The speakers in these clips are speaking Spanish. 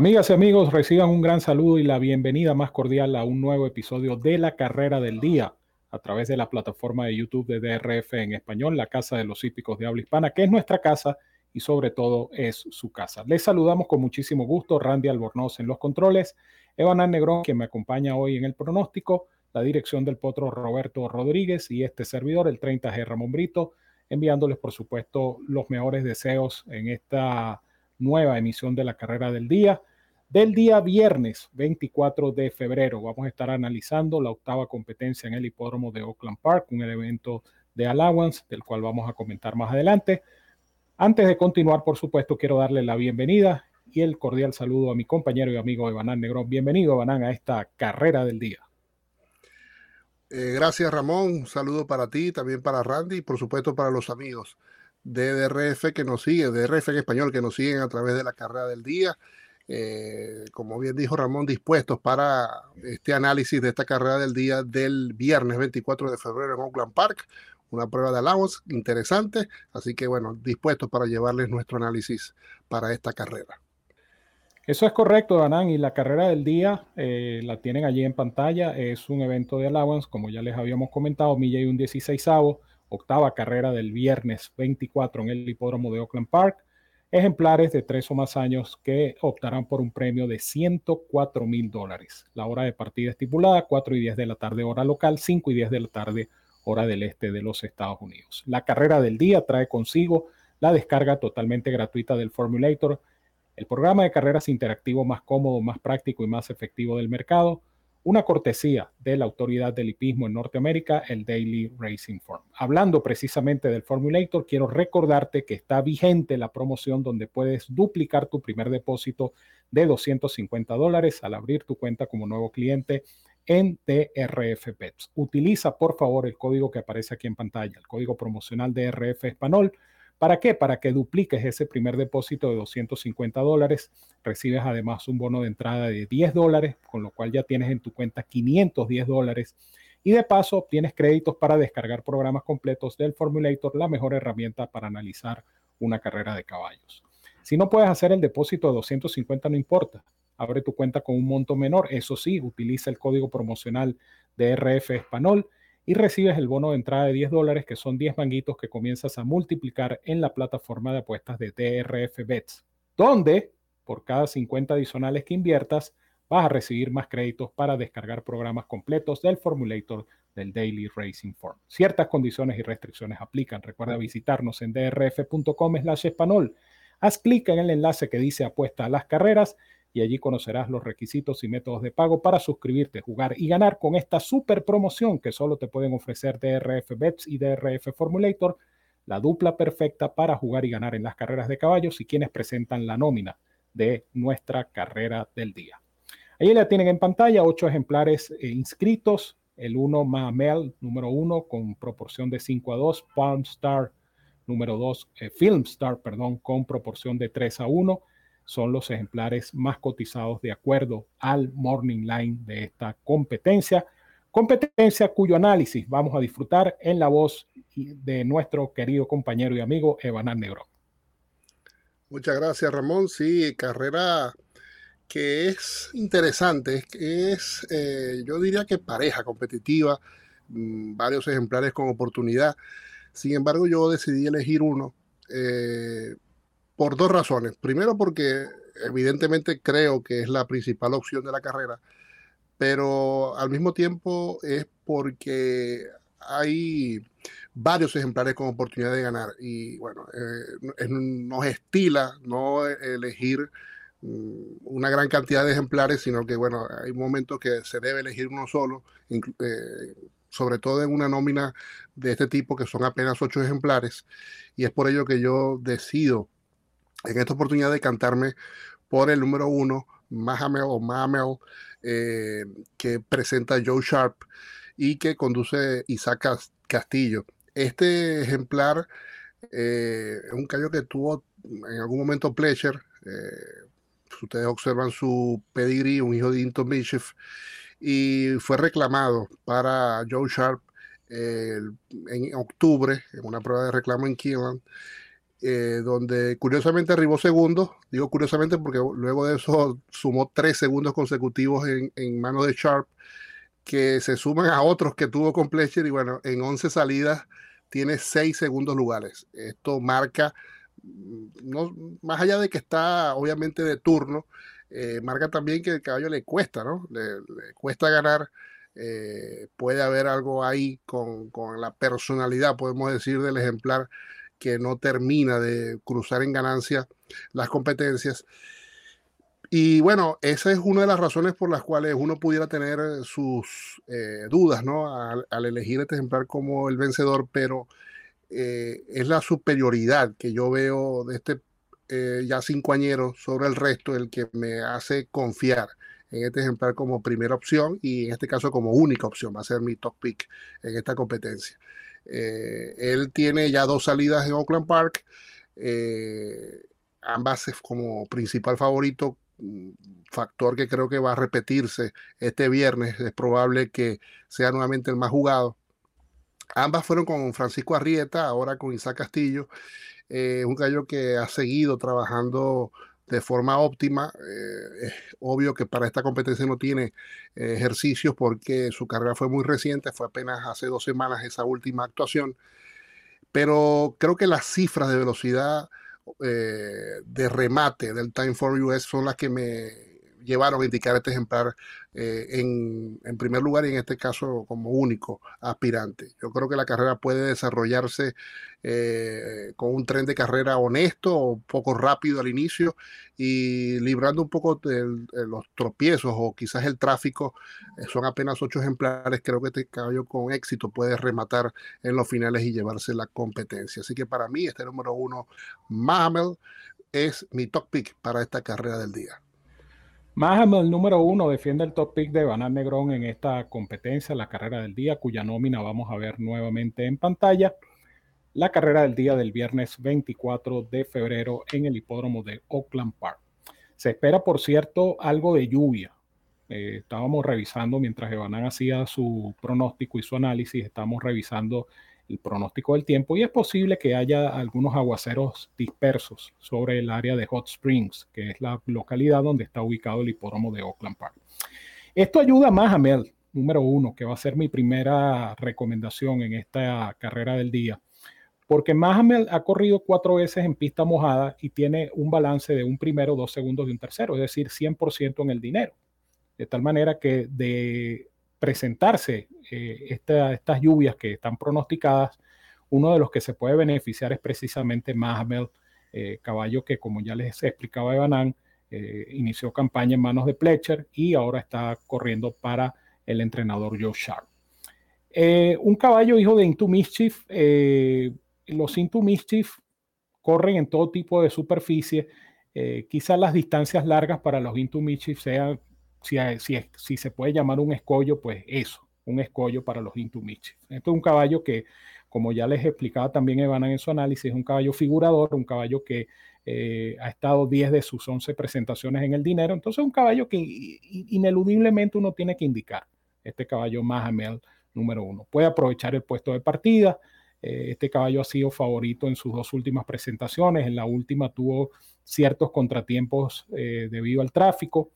Amigas y amigos, reciban un gran saludo y la bienvenida más cordial a un nuevo episodio de la carrera del día a través de la plataforma de YouTube de DRF en español, la Casa de los Hípicos de Habla Hispana, que es nuestra casa y sobre todo es su casa. Les saludamos con muchísimo gusto, Randy Albornoz en los controles, Evan Negrón, quien me acompaña hoy en el pronóstico, la dirección del potro Roberto Rodríguez y este servidor, el 30G Ramón Brito, enviándoles por supuesto los mejores deseos en esta nueva emisión de la carrera del día. Del día viernes 24 de febrero vamos a estar analizando la octava competencia en el hipódromo de Oakland Park, un evento de allowance del cual vamos a comentar más adelante. Antes de continuar, por supuesto, quiero darle la bienvenida y el cordial saludo a mi compañero y amigo Evanán Negrón. Bienvenido, Evanán, a esta carrera del día. Eh, gracias, Ramón. Un saludo para ti, también para Randy y por supuesto para los amigos de DRF que nos siguen, DRF en español, que nos siguen a través de la carrera del día. Eh, como bien dijo Ramón, dispuestos para este análisis de esta carrera del día del viernes 24 de febrero en Oakland Park. Una prueba de allowance interesante, así que bueno, dispuestos para llevarles nuestro análisis para esta carrera. Eso es correcto, Danán, y la carrera del día eh, la tienen allí en pantalla. Es un evento de allowance, como ya les habíamos comentado, milla y un 16 octava carrera del viernes 24 en el hipódromo de Oakland Park. Ejemplares de tres o más años que optarán por un premio de 104 mil dólares. La hora de partida estipulada, 4 y 10 de la tarde hora local, 5 y 10 de la tarde hora del este de los Estados Unidos. La carrera del día trae consigo la descarga totalmente gratuita del Formulator, el programa de carreras interactivo más cómodo, más práctico y más efectivo del mercado, una cortesía de la autoridad del hipismo en Norteamérica, el Daily Racing Form. Hablando precisamente del Formulator, quiero recordarte que está vigente la promoción donde puedes duplicar tu primer depósito de 250 dólares al abrir tu cuenta como nuevo cliente en DRF Bets. Utiliza por favor el código que aparece aquí en pantalla, el código promocional DRF Español ¿Para qué? Para que dupliques ese primer depósito de 250 dólares. Recibes además un bono de entrada de 10 dólares, con lo cual ya tienes en tu cuenta 510 dólares. Y de paso obtienes créditos para descargar programas completos del Formulator, la mejor herramienta para analizar una carrera de caballos. Si no puedes hacer el depósito de 250, no importa. Abre tu cuenta con un monto menor. Eso sí, utiliza el código promocional de RF Español y recibes el bono de entrada de 10 dólares, que son 10 manguitos que comienzas a multiplicar en la plataforma de apuestas de DRF Bets, donde por cada 50 adicionales que inviertas, vas a recibir más créditos para descargar programas completos del Formulator del Daily Racing Form. Ciertas condiciones y restricciones aplican. Recuerda visitarnos en drf.com slash español. Haz clic en el enlace que dice apuesta a las carreras y allí conocerás los requisitos y métodos de pago para suscribirte, jugar y ganar con esta super promoción que solo te pueden ofrecer DRF Bets y DRF Formulator, la dupla perfecta para jugar y ganar en las carreras de caballos y quienes presentan la nómina de nuestra carrera del día. Ahí la tienen en pantalla, ocho ejemplares eh, inscritos, el 1 Mahamel número 1 con proporción de 5 a 2, Palm Star número 2, eh, Film Star, perdón, con proporción de 3 a 1, son los ejemplares más cotizados de acuerdo al Morning Line de esta competencia. Competencia cuyo análisis vamos a disfrutar en la voz de nuestro querido compañero y amigo Evanán Negro. Muchas gracias, Ramón. Sí, carrera que es interesante, es, eh, yo diría que pareja competitiva, mm, varios ejemplares con oportunidad. Sin embargo, yo decidí elegir uno eh, por dos razones. Primero porque evidentemente creo que es la principal opción de la carrera, pero al mismo tiempo es porque hay varios ejemplares con oportunidad de ganar y bueno, eh, nos estila no elegir mm, una gran cantidad de ejemplares, sino que bueno, hay momentos que se debe elegir uno solo, eh, sobre todo en una nómina de este tipo que son apenas ocho ejemplares y es por ello que yo decido en esta oportunidad de cantarme por el número uno, Mahamel o eh, que presenta Joe Sharp y que conduce Isaac Castillo. Este ejemplar eh, es un caballo que tuvo en algún momento Pleasure. Eh, ustedes observan su pedigree, un hijo de Inton Mischief, y fue reclamado para Joe Sharp en octubre, en una prueba de reclamo en Keeneland eh, donde curiosamente arribó segundo. Digo curiosamente porque luego de eso sumó tres segundos consecutivos en, en manos de Sharp, que se suman a otros que tuvo con Pletcher y bueno, en 11 salidas tiene seis segundos lugares. Esto marca, mm, no, más allá de que está obviamente de turno, eh, marca también que el caballo le cuesta, ¿no? Le, cuesta ganar. Eh, puede haber algo ahí con, con, la personalidad, podemos decir, del ejemplar que no termina de cruzar en ganancia las competencias. Y bueno, esa es una de las razones por las cuales uno pudiera tener sus eh, dudas, ¿no? Al, elegir este ejemplar como el vencedor, pero eh, es la superioridad que yo veo de este eh, ya cincoañero sobre el resto el que me hace confiar en este ejemplar como primera opción y en este caso como única opción. Va a ser mi top pick en esta competencia. Eh, él tiene ya dos salidas en Oakland Park, eh, ambas como principal favorito, mm, factor que creo que va a repetirse este viernes, es probable que sea nuevamente el más jugado. Ambas fueron con Francisco Arrieta, ahora con Isaac Castillo, eh, un gallo que ha seguido trabajando de forma óptima. Eh, es obvio que para esta competencia no tiene eh, ejercicios porque su carrera fue muy reciente, fue apenas hace dos semanas esa última actuación, pero creo que las cifras de velocidad eh, de remate del Time for US son las que me llevaron a indicar este ejemplar eh, en, primer lugar y en este caso como único aspirante. Yo creo que la carrera puede desarrollarse eh, con un tren de carrera honesto o poco rápido al inicio y librando un poco de, los tropiezos o quizás el tráfico. Eh, son apenas ocho ejemplares. Creo que este caballo con éxito puede rematar en los finales y llevarse la competencia. Así que para mí este número uno, Mahamel, es mi top pick para esta carrera del día. Mahamel, el número uno, defiende el top pick de Banal Negrón en esta competencia, la carrera del día, cuya nómina vamos a ver nuevamente en pantalla. La carrera del día del viernes 24 de febrero en el hipódromo de Oakland Park. Se espera, por cierto, algo de lluvia. Eh, estábamos revisando mientras Evanán hacía su pronóstico y su análisis, estábamos revisando el pronóstico del tiempo y es posible que haya algunos aguaceros dispersos sobre el área de Hot Springs, que es la localidad donde está ubicado el hipódromo de Oakland Park. Esto ayuda más a Mel, número uno, que va a ser mi primera recomendación en esta carrera del día, porque Mahamel ha corrido cuatro veces en pista mojada y tiene un balance de un primero, dos segundos y un tercero, es decir, 100% en el dinero. De tal manera que de presentarse eh, estas lluvias que están pronosticadas, uno de los que se puede beneficiar es precisamente Mahamel, eh, caballo que como ya les explicaba Evanán, eh, inició campaña en manos de Pletcher y ahora está corriendo para el entrenador Joe Sharp. un caballo hijo de Into Mischief, los Into Mischief corren en todo tipo de superficie, quizás las distancias largas para los Into Mischief sean si, si, se puede llamar un escollo, pues eso, un escollo para los Intumichi. Esto es un caballo que, como ya les explicaba también Evan en su análisis, es un caballo figurador, un caballo que eh, ha estado 10 de sus 11 presentaciones en el dinero. Entonces, es un caballo que ineludiblemente uno tiene que indicar. Este caballo Mahamel número uno. Puede aprovechar el puesto de partida. Eh, este caballo ha sido favorito en sus dos últimas presentaciones. En la última tuvo ciertos contratiempos eh, debido al tráfico.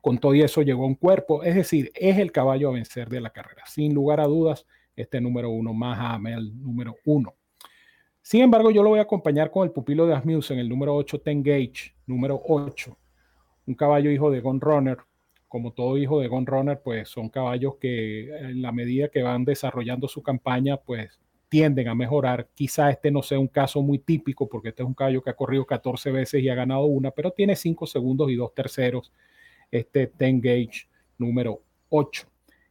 Con todo eso llegó un cuerpo, es decir, es el caballo a vencer de la carrera. Sin lugar a dudas, este número uno, Mahamel número uno. Sin embargo, yo lo voy a acompañar con el pupilo de Asmussen, el número 8, Tengage, número 8. Un caballo hijo de Gun Runner. Como todo hijo de Gun Runner, pues son caballos que en la medida que van desarrollando su campaña, pues tienden a mejorar. Quizá este no sea un caso muy típico, porque este es un caballo que ha corrido 14 veces y ha ganado una, pero tiene 5 segundos y 2 terceros este Ten Gauge número 8.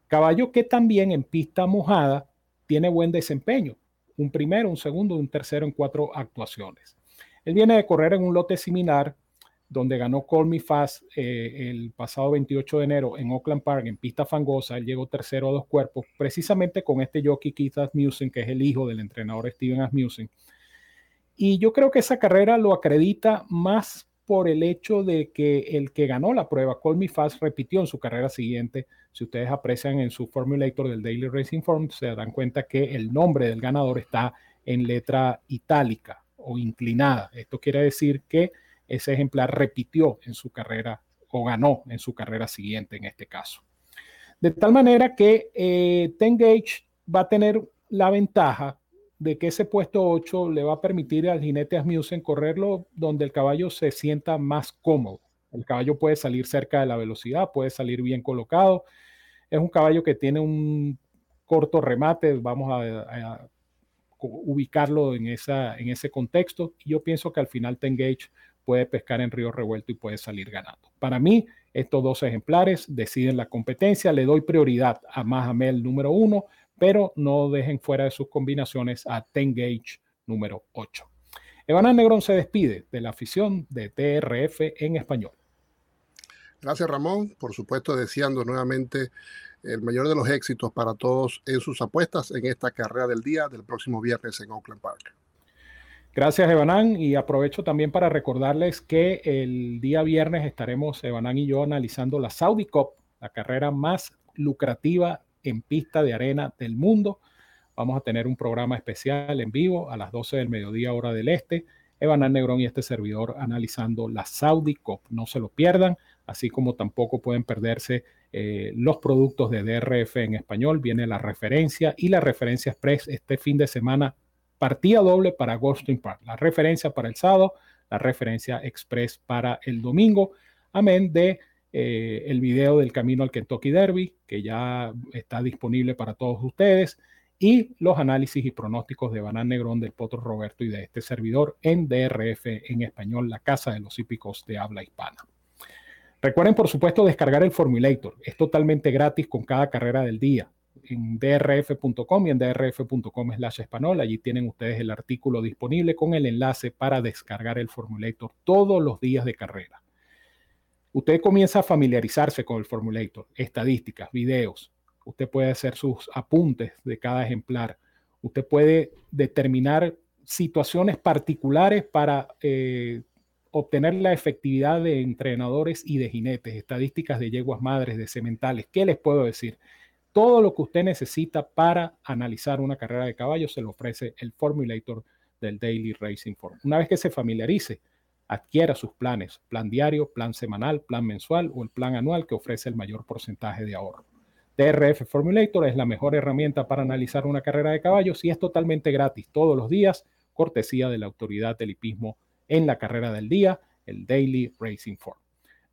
Caballo que también en pista mojada tiene buen desempeño. Un primero, un segundo un tercero en cuatro actuaciones. Él viene de correr en un lote similar donde ganó Call Me Fast eh, el pasado 28 de enero en Oakland Park en pista fangosa. Él llegó tercero a dos cuerpos, precisamente con este jockey Keith Asmussen, que es el hijo del entrenador Steven Asmussen. Y yo creo que esa carrera lo acredita más por el hecho de que el que ganó la prueba, Call Me Fast, repitió en su carrera siguiente. Si ustedes aprecian en su formulator del Daily Racing Form, se dan cuenta que el nombre del ganador está en letra itálica o inclinada. Esto quiere decir que ese ejemplar repitió en su carrera o ganó en su carrera siguiente en este caso. De tal manera que eh, Tengage va a tener la ventaja de que ese puesto 8 le va a permitir al jinete Asmussen correrlo donde el caballo se sienta más cómodo. El caballo puede salir cerca de la velocidad, puede salir bien colocado. Es un caballo que tiene un corto remate, vamos a, ubicarlo en, esa, en ese contexto. Y yo pienso que al final Tengage puede pescar en río revuelto y puede salir ganando. Para mí, estos dos ejemplares deciden la competencia. Le doy prioridad a Mahamel número uno, pero no dejen fuera de sus combinaciones a Tengage número 8. Evan Negrón se despide de la afición de TRF en español. Gracias Ramón, por supuesto deseando nuevamente el mayor de los éxitos para todos en sus apuestas en esta carrera del día del próximo viernes en Oakland Park. Gracias, Evanán. Y aprovecho también para recordarles que el día viernes estaremos, Evanán y yo, analizando la Saudi Cup, la carrera más lucrativa en pista de arena del mundo. Vamos a tener un programa especial en vivo a las 12 del mediodía, hora del este. Evanán Negrón y este servidor analizando la Saudi Cup. No se lo pierdan, así como tampoco pueden perderse eh, los productos de DRF en español. Viene la referencia y la referencia express este fin de semana partida doble para Ghosting Park, la referencia para el sábado, la referencia express para el domingo, amén de eh, el video del camino al Kentucky Derby, que ya está disponible para todos ustedes, y los análisis y pronósticos de Banán Negrón, del Potro Roberto y de este servidor en DRF en español, la casa de los hípicos de habla hispana. Recuerden, por supuesto, descargar el Formulator. Es totalmente gratis con cada carrera del día en drf.com y en drf.com slash español. Allí tienen ustedes el artículo disponible con el enlace para descargar el formulator todos los días de carrera. Usted comienza a familiarizarse con el formulator, estadísticas, videos. Usted puede hacer sus apuntes de cada ejemplar. Usted puede determinar situaciones particulares para eh, obtener la efectividad de entrenadores y de jinetes, estadísticas de yeguas madres, de sementales. ¿Qué les puedo decir? Todo lo que usted necesita para analizar una carrera de caballos se lo ofrece el Formulator del Daily Racing Form. Una vez que se familiarice, adquiera sus planes, plan diario, plan semanal, plan mensual o el plan anual que ofrece el mayor porcentaje de ahorro. DRF Formulator es la mejor herramienta para analizar una carrera de caballos y es totalmente gratis todos los días, cortesía de la autoridad del hipismo en la carrera del día, el Daily Racing Form.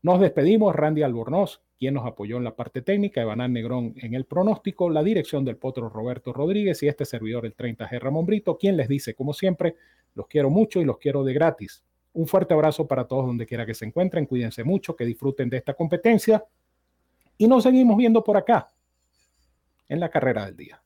Nos despedimos, Randy Albornoz, quien nos apoyó en la parte técnica, Evanán Negrón en el pronóstico, la dirección del potro Roberto Rodríguez y este servidor, el 30G Ramón Brito, quien les dice, como siempre, los quiero mucho y los quiero de gratis. Un fuerte abrazo para todos donde quiera que se encuentren, cuídense mucho, que disfruten de esta competencia y nos seguimos viendo por acá en la carrera del día.